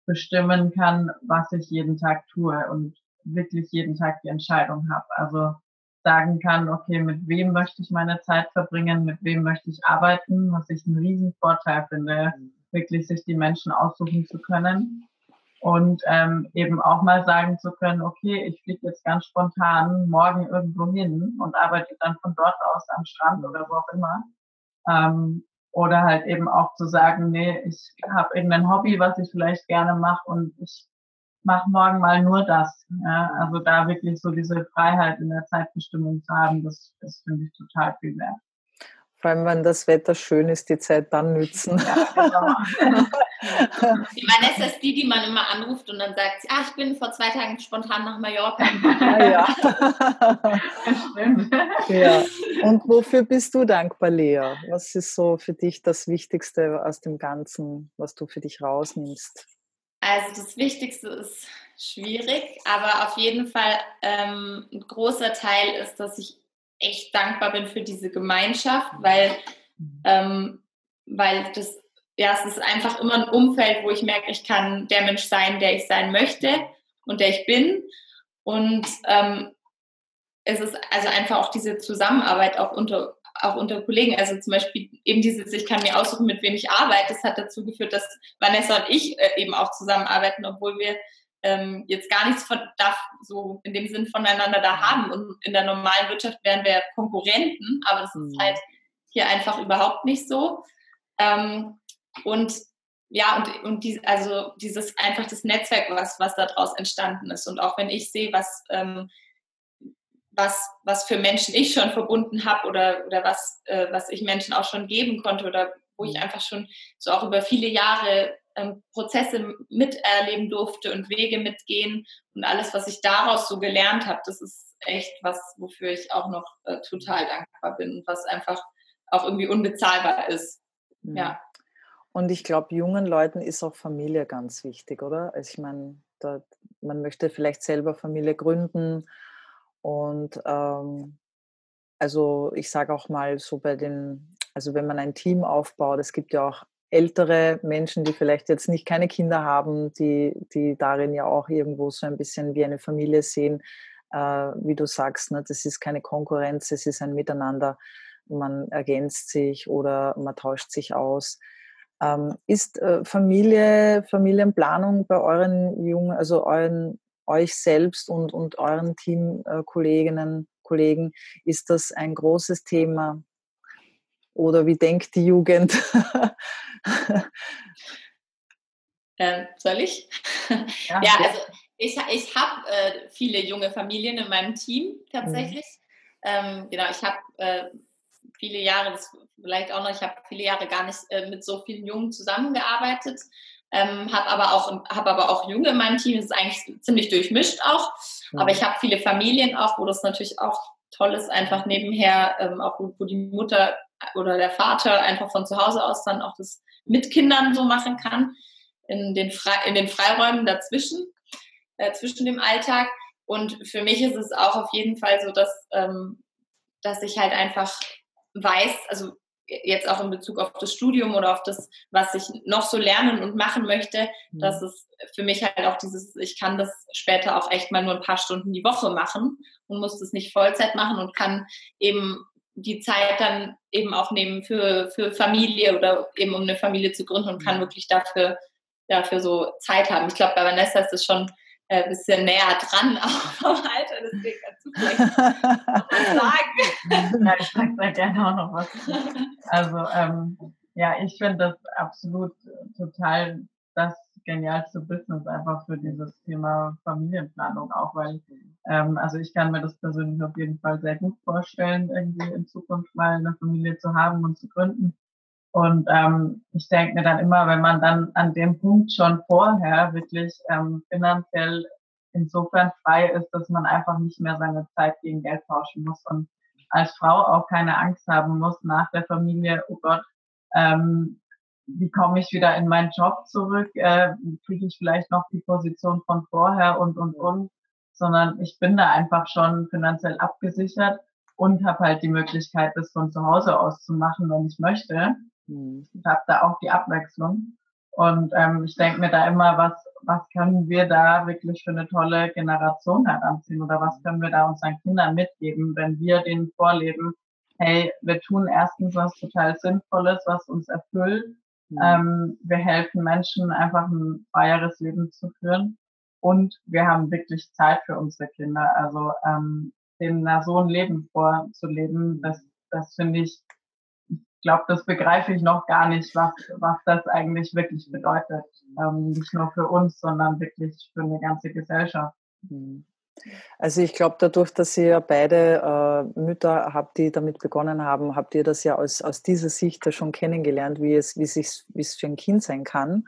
bestimmen kann, was ich jeden Tag tue und wirklich jeden Tag die Entscheidung habe. Also sagen kann, okay, mit wem möchte ich meine Zeit verbringen, mit wem möchte ich arbeiten, was ich einen riesen Vorteil finde, wirklich sich die Menschen aussuchen zu können. und ähm, eben auch mal sagen zu können, okay, ich fliege jetzt ganz spontan morgen irgendwo hin und arbeite dann von dort aus am Strand oder wo auch immer. Ähm, oder halt eben auch zu sagen, nee, ich habe irgendein Hobby, was ich vielleicht gerne mache und ich mache morgen mal nur das. Ja? Also da wirklich so diese Freiheit in der Zeitbestimmung zu haben, das, das finde ich total viel wert. Vor allem, wenn das Wetter schön ist, die Zeit dann nützen. Ja, genau. die Vanessa ist die, die man immer anruft und dann sagt, ah, ich bin vor zwei Tagen spontan nach Mallorca. Ja, ja. ja. Und wofür bist du dankbar, Lea? Was ist so für dich das Wichtigste aus dem Ganzen, was du für dich rausnimmst? Also das Wichtigste ist schwierig, aber auf jeden Fall ähm, ein großer Teil ist, dass ich echt dankbar bin für diese Gemeinschaft, weil, ähm, weil das, ja, es ist einfach immer ein Umfeld, wo ich merke, ich kann der Mensch sein, der ich sein möchte und der ich bin. Und ähm, es ist also einfach auch diese Zusammenarbeit auch unter, auch unter Kollegen. Also zum Beispiel eben dieses, ich kann mir aussuchen, mit wem ich arbeite. Das hat dazu geführt, dass Vanessa und ich äh, eben auch zusammenarbeiten, obwohl wir ähm, jetzt gar nichts von, da, so in dem Sinn voneinander da haben. Und in der normalen Wirtschaft wären wir Konkurrenten, aber das ist mhm. halt hier einfach überhaupt nicht so. Ähm, und ja, und, und die, also dieses einfach das Netzwerk, was, was daraus entstanden ist. Und auch wenn ich sehe, was, ähm, was, was für Menschen ich schon verbunden habe oder, oder was, äh, was ich Menschen auch schon geben konnte oder wo ich mhm. einfach schon so auch über viele Jahre ähm, Prozesse miterleben durfte und Wege mitgehen und alles, was ich daraus so gelernt habe, das ist echt was, wofür ich auch noch äh, total dankbar bin und was einfach auch irgendwie unbezahlbar ist. Mhm. Ja. Und ich glaube, jungen Leuten ist auch Familie ganz wichtig, oder? Also ich meine, man möchte vielleicht selber Familie gründen und ähm, also ich sage auch mal so bei den, also wenn man ein Team aufbaut, es gibt ja auch ältere Menschen, die vielleicht jetzt nicht keine Kinder haben, die, die darin ja auch irgendwo so ein bisschen wie eine Familie sehen, äh, wie du sagst, ne? das ist keine Konkurrenz, es ist ein Miteinander, man ergänzt sich oder man tauscht sich aus. Ähm, ist äh, Familie, Familienplanung bei euren Jungen, also euren, euch selbst und, und euren Teamkolleginnen, Kollegen, ist das ein großes Thema? Oder wie denkt die Jugend? ähm, soll ich? Ja, ja also ich, ich habe äh, viele junge Familien in meinem Team tatsächlich. Mhm. Ähm, genau, ich habe äh, viele Jahre, das vielleicht auch noch, ich habe viele Jahre gar nicht äh, mit so vielen Jungen zusammengearbeitet. Ähm, habe aber auch habe aber auch Junge in meinem Team. Das ist eigentlich ziemlich durchmischt auch. Mhm. Aber ich habe viele Familien auch, wo das natürlich auch toll ist, einfach nebenher ähm, auch wo, wo die Mutter oder der Vater einfach von zu Hause aus dann auch das mit Kindern so machen kann, in den, Fre in den Freiräumen dazwischen, äh, zwischen dem Alltag. Und für mich ist es auch auf jeden Fall so, dass, ähm, dass ich halt einfach weiß, also jetzt auch in Bezug auf das Studium oder auf das, was ich noch so lernen und machen möchte, mhm. dass es für mich halt auch dieses, ich kann das später auch echt mal nur ein paar Stunden die Woche machen und muss das nicht Vollzeit machen und kann eben die Zeit dann eben auch nehmen für, für Familie oder eben um eine Familie zu gründen und kann wirklich dafür, dafür so Zeit haben. Ich glaube, bei Vanessa ist es schon ein äh, bisschen näher dran auch vom Alter, deswegen kannst du vielleicht noch was sagen. Ja, ich sage da gerne auch noch was. Also ähm, ja, ich finde das absolut total das genialste Business einfach für dieses Thema Familienplanung auch, weil ähm, also ich kann mir das persönlich auf jeden Fall sehr gut vorstellen, irgendwie in Zukunft mal eine Familie zu haben und zu gründen. Und ähm, ich denke mir dann immer, wenn man dann an dem Punkt schon vorher wirklich ähm, finanziell insofern frei ist, dass man einfach nicht mehr seine Zeit gegen Geld tauschen muss und als Frau auch keine Angst haben muss nach der Familie, oh Gott, ähm, wie komme ich wieder in meinen Job zurück, äh, kriege ich vielleicht noch die Position von vorher und, und, und, sondern ich bin da einfach schon finanziell abgesichert und habe halt die Möglichkeit, das von zu Hause aus zu machen, wenn ich möchte. Mhm. Ich habe da auch die Abwechslung. Und ähm, ich denke mir da immer, was, was können wir da wirklich für eine tolle Generation heranziehen oder was können wir da unseren Kindern mitgeben, wenn wir denen vorleben, hey, wir tun erstens was total Sinnvolles, was uns erfüllt Mhm. Ähm, wir helfen Menschen einfach ein freieres Leben zu führen und wir haben wirklich Zeit für unsere Kinder. Also ähm, denen da so ein Leben vorzuleben, das, das finde ich glaube, das begreife ich noch gar nicht, was, was das eigentlich wirklich bedeutet. Ähm, nicht nur für uns, sondern wirklich für eine ganze Gesellschaft. Mhm. Also ich glaube, dadurch, dass ihr beide äh, Mütter habt, die damit begonnen haben, habt ihr das ja aus, aus dieser Sicht ja schon kennengelernt, wie es, wie, sich, wie es für ein Kind sein kann,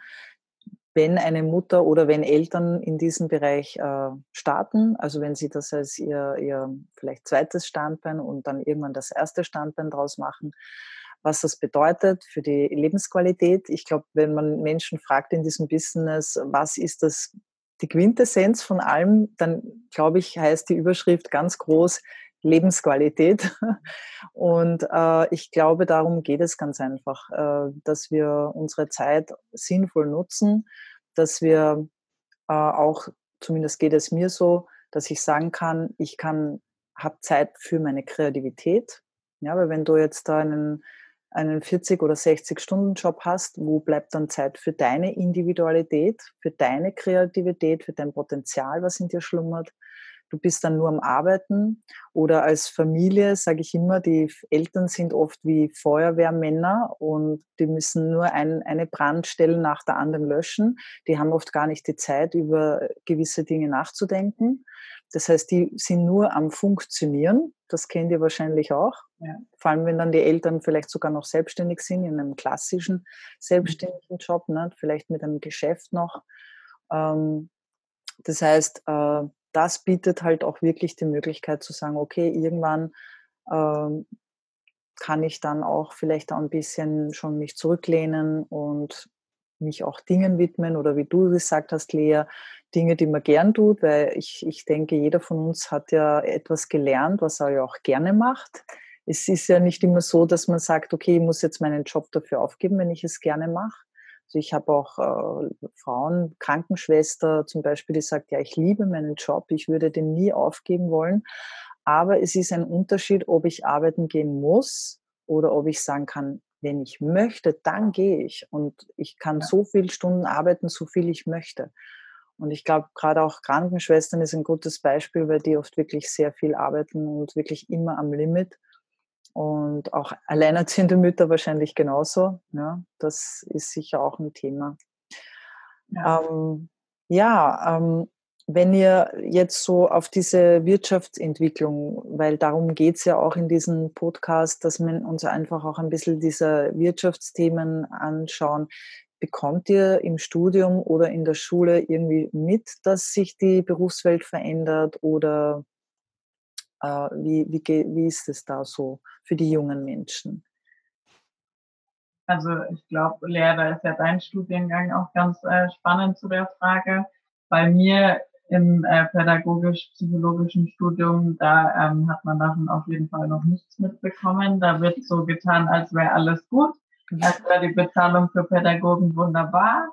wenn eine Mutter oder wenn Eltern in diesem Bereich äh, starten, also wenn sie das als ihr, ihr vielleicht zweites Standbein und dann irgendwann das erste Standbein draus machen, was das bedeutet für die Lebensqualität. Ich glaube, wenn man Menschen fragt in diesem Business, was ist das die Quintessenz von allem, dann glaube ich, heißt die Überschrift ganz groß Lebensqualität. Und äh, ich glaube, darum geht es ganz einfach, äh, dass wir unsere Zeit sinnvoll nutzen, dass wir äh, auch, zumindest geht es mir so, dass ich sagen kann, ich kann, habe Zeit für meine Kreativität. Ja, weil wenn du jetzt da einen einen 40 oder 60 Stunden Job hast, wo bleibt dann Zeit für deine Individualität, für deine Kreativität, für dein Potenzial, was in dir schlummert? Du bist dann nur am Arbeiten oder als Familie, sage ich immer, die Eltern sind oft wie Feuerwehrmänner und die müssen nur ein, eine Brandstelle nach der anderen löschen. Die haben oft gar nicht die Zeit, über gewisse Dinge nachzudenken. Das heißt, die sind nur am Funktionieren. Das kennt ihr wahrscheinlich auch. Ja. Vor allem, wenn dann die Eltern vielleicht sogar noch selbstständig sind, in einem klassischen selbstständigen Job, ne? vielleicht mit einem Geschäft noch. Ähm, das heißt, äh, das bietet halt auch wirklich die Möglichkeit zu sagen, okay, irgendwann ähm, kann ich dann auch vielleicht auch ein bisschen schon mich zurücklehnen und mich auch Dingen widmen oder wie du gesagt hast, Lea, Dinge, die man gern tut, weil ich, ich denke, jeder von uns hat ja etwas gelernt, was er ja auch gerne macht. Es ist ja nicht immer so, dass man sagt, okay, ich muss jetzt meinen Job dafür aufgeben, wenn ich es gerne mache. Also ich habe auch äh, Frauen, Krankenschwester zum Beispiel, die sagt, ja, ich liebe meinen Job, ich würde den nie aufgeben wollen. Aber es ist ein Unterschied, ob ich arbeiten gehen muss oder ob ich sagen kann, wenn ich möchte, dann gehe ich. Und ich kann ja. so viele Stunden arbeiten, so viel ich möchte. Und ich glaube, gerade auch Krankenschwestern ist ein gutes Beispiel, weil die oft wirklich sehr viel arbeiten und wirklich immer am Limit. Und auch alleinerziehende Mütter wahrscheinlich genauso. Ja, das ist sicher auch ein Thema. Ja, ähm, ja ähm, wenn ihr jetzt so auf diese Wirtschaftsentwicklung, weil darum geht es ja auch in diesem Podcast, dass wir uns einfach auch ein bisschen diese Wirtschaftsthemen anschauen, bekommt ihr im Studium oder in der Schule irgendwie mit, dass sich die Berufswelt verändert oder äh, wie, wie, wie ist es da so für die jungen Menschen? Also ich glaube, Lea, da ist ja dein Studiengang auch ganz äh, spannend zu der Frage. Bei mir im äh, pädagogisch-psychologischen Studium, da ähm, hat man davon auf jeden Fall noch nichts mitbekommen. Da wird so getan, als wäre alles gut, als wäre die Bezahlung für Pädagogen wunderbar.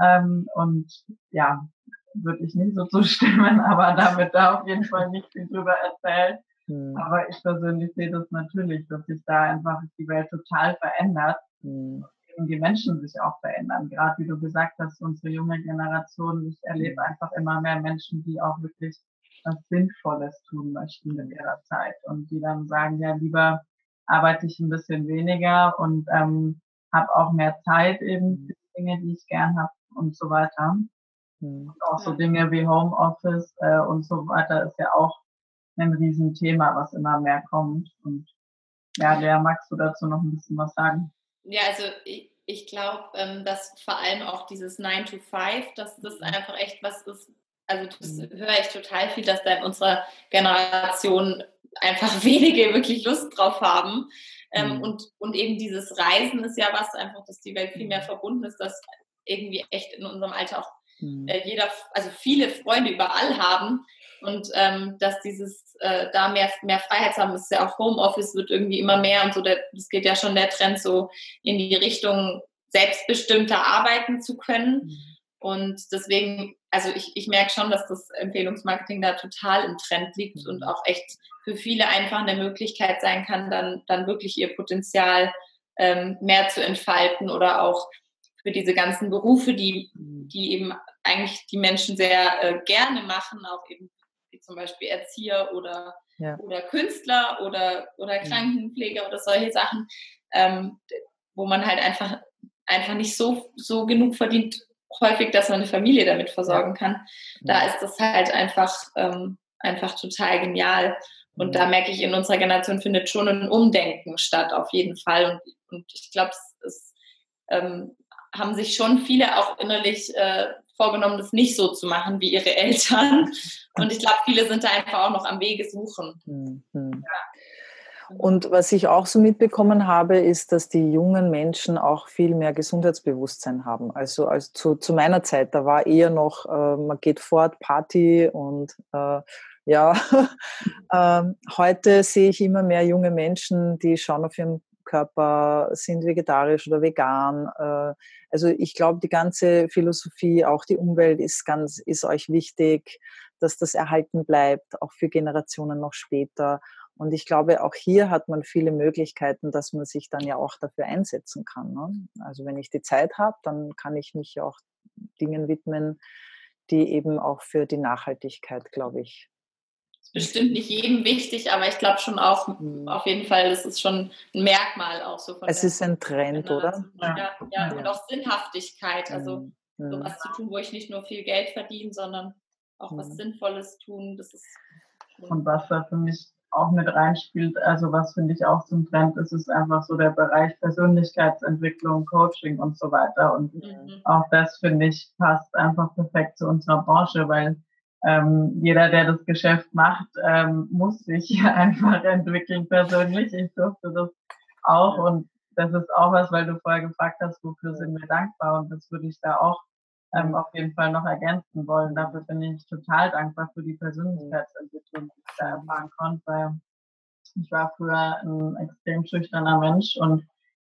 Ähm, und ja, würde ich nicht so zustimmen, aber da wird da auf jeden Fall nicht viel drüber erzählt. Mhm. Aber ich persönlich sehe das natürlich, dass sich da einfach die Welt total verändert. Mhm die Menschen sich auch verändern. Gerade wie du gesagt hast, unsere junge Generation, ich erlebe mhm. einfach immer mehr Menschen, die auch wirklich was Sinnvolles tun möchten in ihrer Zeit und die dann sagen, ja, lieber arbeite ich ein bisschen weniger und ähm, habe auch mehr Zeit eben mhm. für die Dinge, die ich gern habe und so weiter. Mhm. Und auch so Dinge wie Homeoffice äh, und so weiter ist ja auch ein Riesenthema, was immer mehr kommt. Und ja, Lea, magst du dazu noch ein bisschen was sagen? Ja, also ich, ich glaube, ähm, dass vor allem auch dieses 9 to 5, dass das mhm. einfach echt was ist. Also das mhm. höre ich total viel, dass da in unserer Generation einfach wenige wirklich Lust drauf haben. Ähm, mhm. und, und eben dieses Reisen ist ja was, einfach, dass die Welt viel mehr mhm. verbunden ist, dass irgendwie echt in unserem Alter auch mhm. äh, jeder, also viele Freunde überall haben, und ähm, dass dieses äh, da mehr, mehr Freiheit haben, ist ja auch Homeoffice wird irgendwie immer mehr und so, das geht ja schon der Trend so in die Richtung selbstbestimmter arbeiten zu können. Mhm. Und deswegen, also ich, ich merke schon, dass das Empfehlungsmarketing da total im Trend liegt mhm. und auch echt für viele einfach eine Möglichkeit sein kann, dann, dann wirklich ihr Potenzial ähm, mehr zu entfalten oder auch für diese ganzen Berufe, die, mhm. die eben eigentlich die Menschen sehr äh, gerne machen, auch eben zum Beispiel Erzieher oder, ja. oder Künstler oder, oder Krankenpfleger oder solche Sachen, ähm, wo man halt einfach, einfach nicht so, so genug verdient, häufig, dass man eine Familie damit versorgen kann. Da ist das halt einfach, ähm, einfach total genial. Und da merke ich, in unserer Generation findet schon ein Umdenken statt, auf jeden Fall. Und, und ich glaube, es, es ähm, haben sich schon viele auch innerlich äh, vorgenommen, das nicht so zu machen wie ihre Eltern. Und ich glaube, viele sind da einfach auch noch am Wege suchen. Mhm. Ja. Und was ich auch so mitbekommen habe, ist, dass die jungen Menschen auch viel mehr Gesundheitsbewusstsein haben. Also, also zu, zu meiner Zeit, da war eher noch, äh, man geht fort, Party und äh, ja, äh, heute sehe ich immer mehr junge Menschen, die schauen auf ihren Körper, sind vegetarisch oder vegan. Äh, also ich glaube, die ganze Philosophie, auch die Umwelt ist ganz, ist euch wichtig, dass das erhalten bleibt, auch für Generationen noch später. Und ich glaube, auch hier hat man viele Möglichkeiten, dass man sich dann ja auch dafür einsetzen kann. Ne? Also wenn ich die Zeit habe, dann kann ich mich auch Dingen widmen, die eben auch für die Nachhaltigkeit, glaube ich, bestimmt nicht jedem wichtig, aber ich glaube schon auch, mhm. auf jeden Fall, das ist schon ein Merkmal auch so von Es ist ein Trend, oder? Ja, ja, ja, und auch Sinnhaftigkeit, also mhm. sowas zu tun, wo ich nicht nur viel Geld verdiene, sondern auch was mhm. Sinnvolles tun, das ist. Und was da für mich auch mit reinspielt, also was finde ich auch zum Trend ist, ist einfach so der Bereich Persönlichkeitsentwicklung, Coaching und so weiter. Und mhm. auch das finde ich passt einfach perfekt zu unserer Branche, weil ähm, jeder, der das Geschäft macht, ähm, muss sich einfach entwickeln persönlich. Ich durfte das auch und das ist auch was, weil du vorher gefragt hast, wofür sind wir dankbar und das würde ich da auch ähm, auf jeden Fall noch ergänzen wollen. Dafür bin ich total dankbar für die Persönlichkeitsentwicklung, die ich da erfahren konnte, weil ich war früher ein extrem schüchterner Mensch und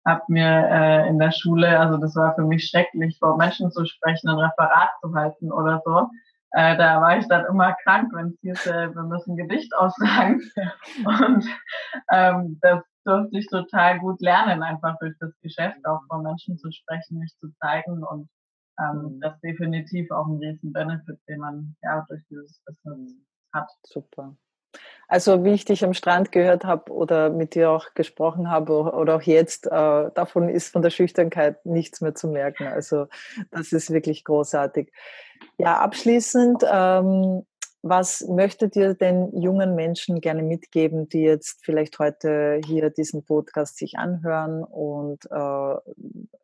habe mir äh, in der Schule, also das war für mich schrecklich, vor Menschen zu sprechen, ein Referat zu halten oder so. Äh, da war ich dann immer krank, wenn es hieß, äh, wir müssen Gedicht aussagen. Und ähm, das durfte ich total gut lernen, einfach durch das Geschäft auch von Menschen zu sprechen, mich zu zeigen und ähm, mhm. das ist definitiv auch ein riesen Benefit, den man ja durch dieses Business hat. Super. Also wie ich dich am Strand gehört habe oder mit dir auch gesprochen habe oder auch jetzt, äh, davon ist von der Schüchternheit nichts mehr zu merken. Also das ist wirklich großartig. Ja, abschließend, ähm, was möchtet ihr den jungen Menschen gerne mitgeben, die jetzt vielleicht heute hier diesen Podcast sich anhören und äh,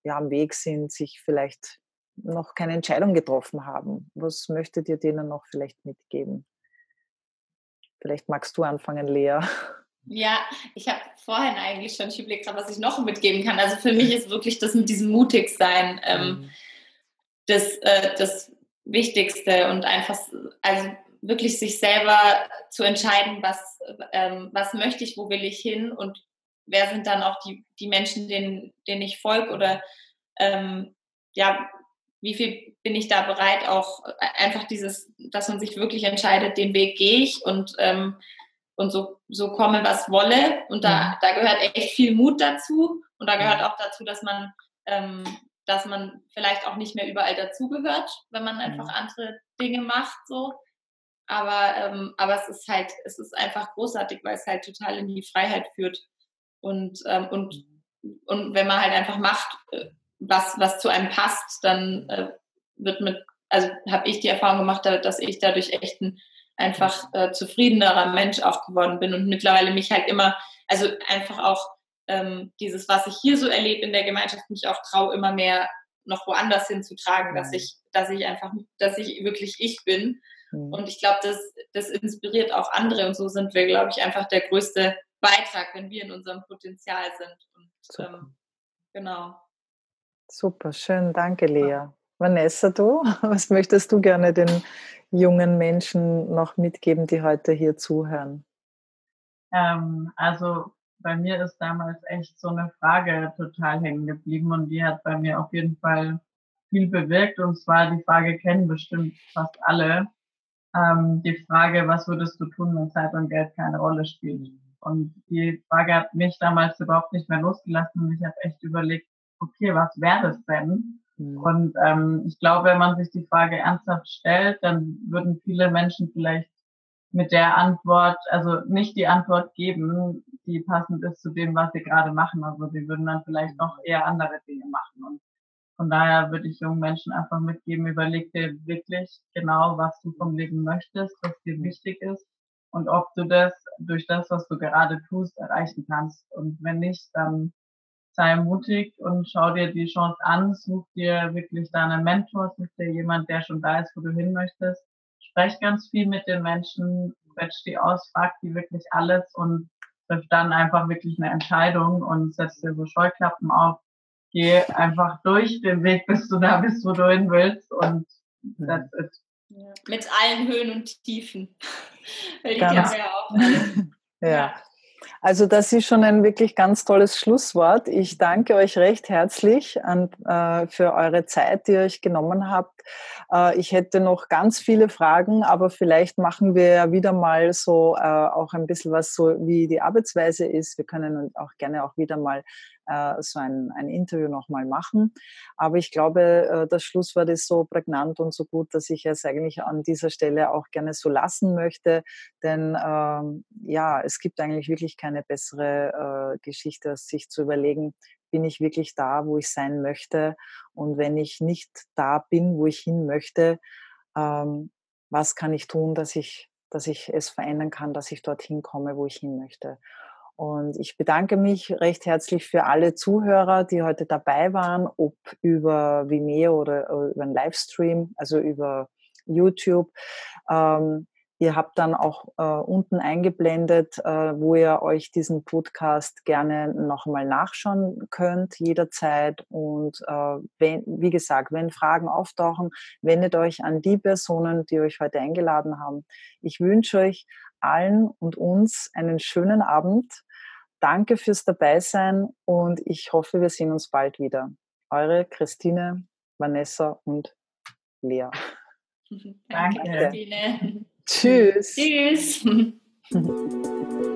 ja, am Weg sind, sich vielleicht noch keine Entscheidung getroffen haben? Was möchtet ihr denen noch vielleicht mitgeben? Vielleicht magst du anfangen, Lea. Ja, ich habe vorhin eigentlich schon, ich überlegt, was ich noch mitgeben kann. Also für mich ist wirklich das mit diesem Mutigsein ähm, mhm. das, äh, das Wichtigste und einfach, also wirklich sich selber zu entscheiden, was, ähm, was möchte ich, wo will ich hin und wer sind dann auch die, die Menschen, denen, denen ich folge oder ähm, ja, wie viel bin ich da bereit, auch äh, einfach dieses, dass man sich wirklich entscheidet, den Weg gehe ich und, ähm, und so, so komme, was wolle. Und da, mhm. da gehört echt viel Mut dazu. Und da gehört auch dazu, dass man, ähm, dass man vielleicht auch nicht mehr überall dazugehört, wenn man einfach mhm. andere Dinge macht, so. Aber, ähm, aber es ist halt, es ist einfach großartig, weil es halt total in die Freiheit führt. Und, ähm, und, mhm. und wenn man halt einfach macht, äh, was, was zu einem passt, dann äh, wird mit, also habe ich die Erfahrung gemacht, dass ich dadurch echt ein einfach äh, zufriedenerer Mensch auch geworden bin und mittlerweile mich halt immer, also einfach auch ähm, dieses, was ich hier so erlebe in der Gemeinschaft, mich auch traue, immer mehr noch woanders hinzutragen, dass ich, dass ich einfach, dass ich wirklich ich bin. Mhm. Und ich glaube, das, das inspiriert auch andere und so sind wir, glaube ich, einfach der größte Beitrag, wenn wir in unserem Potenzial sind. Und ähm, genau. Super, schön, danke Lea. Vanessa, du, was möchtest du gerne den jungen Menschen noch mitgeben, die heute hier zuhören? Ähm, also bei mir ist damals echt so eine Frage total hängen geblieben und die hat bei mir auf jeden Fall viel bewirkt und zwar die Frage kennen bestimmt fast alle. Ähm, die Frage, was würdest du tun, wenn Zeit und Geld keine Rolle spielen? Und die Frage hat mich damals überhaupt nicht mehr losgelassen und ich habe echt überlegt, okay, was wäre das denn? Mhm. Und ähm, ich glaube, wenn man sich die Frage ernsthaft stellt, dann würden viele Menschen vielleicht mit der Antwort, also nicht die Antwort geben, die passend ist zu dem, was sie gerade machen. Also sie würden dann vielleicht noch eher andere Dinge machen. Und von daher würde ich jungen Menschen einfach mitgeben, überleg dir wirklich genau, was du vom Leben möchtest, was dir wichtig ist und ob du das durch das, was du gerade tust, erreichen kannst. Und wenn nicht, dann sei mutig und schau dir die Chance an, such dir wirklich deine Mentor, such dir jemand, der schon da ist, wo du hin möchtest. Sprech ganz viel mit den Menschen, quetsch die aus, frag die wirklich alles und triff dann einfach wirklich eine Entscheidung und setz dir so Scheuklappen auf. Geh einfach durch den Weg, bis du da bist, wo du hin willst und that's it. Ja. Mit allen Höhen und Tiefen. Weil die Ganz. ja auch. ja. Also das ist schon ein wirklich ganz tolles Schlusswort. Ich danke euch recht herzlich an, äh, für eure Zeit, die ihr euch genommen habt. Äh, ich hätte noch ganz viele Fragen, aber vielleicht machen wir ja wieder mal so äh, auch ein bisschen was so, wie die Arbeitsweise ist. Wir können auch gerne auch wieder mal so ein, ein Interview nochmal machen. Aber ich glaube, äh, das Schlusswort ist so prägnant und so gut, dass ich es eigentlich an dieser Stelle auch gerne so lassen möchte. Denn ähm, ja, es gibt eigentlich wirklich keine bessere äh, Geschichte, als sich zu überlegen, bin ich wirklich da, wo ich sein möchte? Und wenn ich nicht da bin, wo ich hin möchte, ähm, was kann ich tun, dass ich, dass ich es verändern kann, dass ich dorthin komme, wo ich hin möchte? Und ich bedanke mich recht herzlich für alle Zuhörer, die heute dabei waren, ob über Vimeo oder über einen Livestream, also über YouTube. Ähm, ihr habt dann auch äh, unten eingeblendet, äh, wo ihr euch diesen Podcast gerne nochmal nachschauen könnt, jederzeit. Und äh, wenn, wie gesagt, wenn Fragen auftauchen, wendet euch an die Personen, die euch heute eingeladen haben. Ich wünsche euch allen und uns einen schönen Abend Danke fürs Dabeisein und ich hoffe, wir sehen uns bald wieder. Eure Christine, Vanessa und Lea. Danke, Danke. Christine. Tschüss. Tschüss.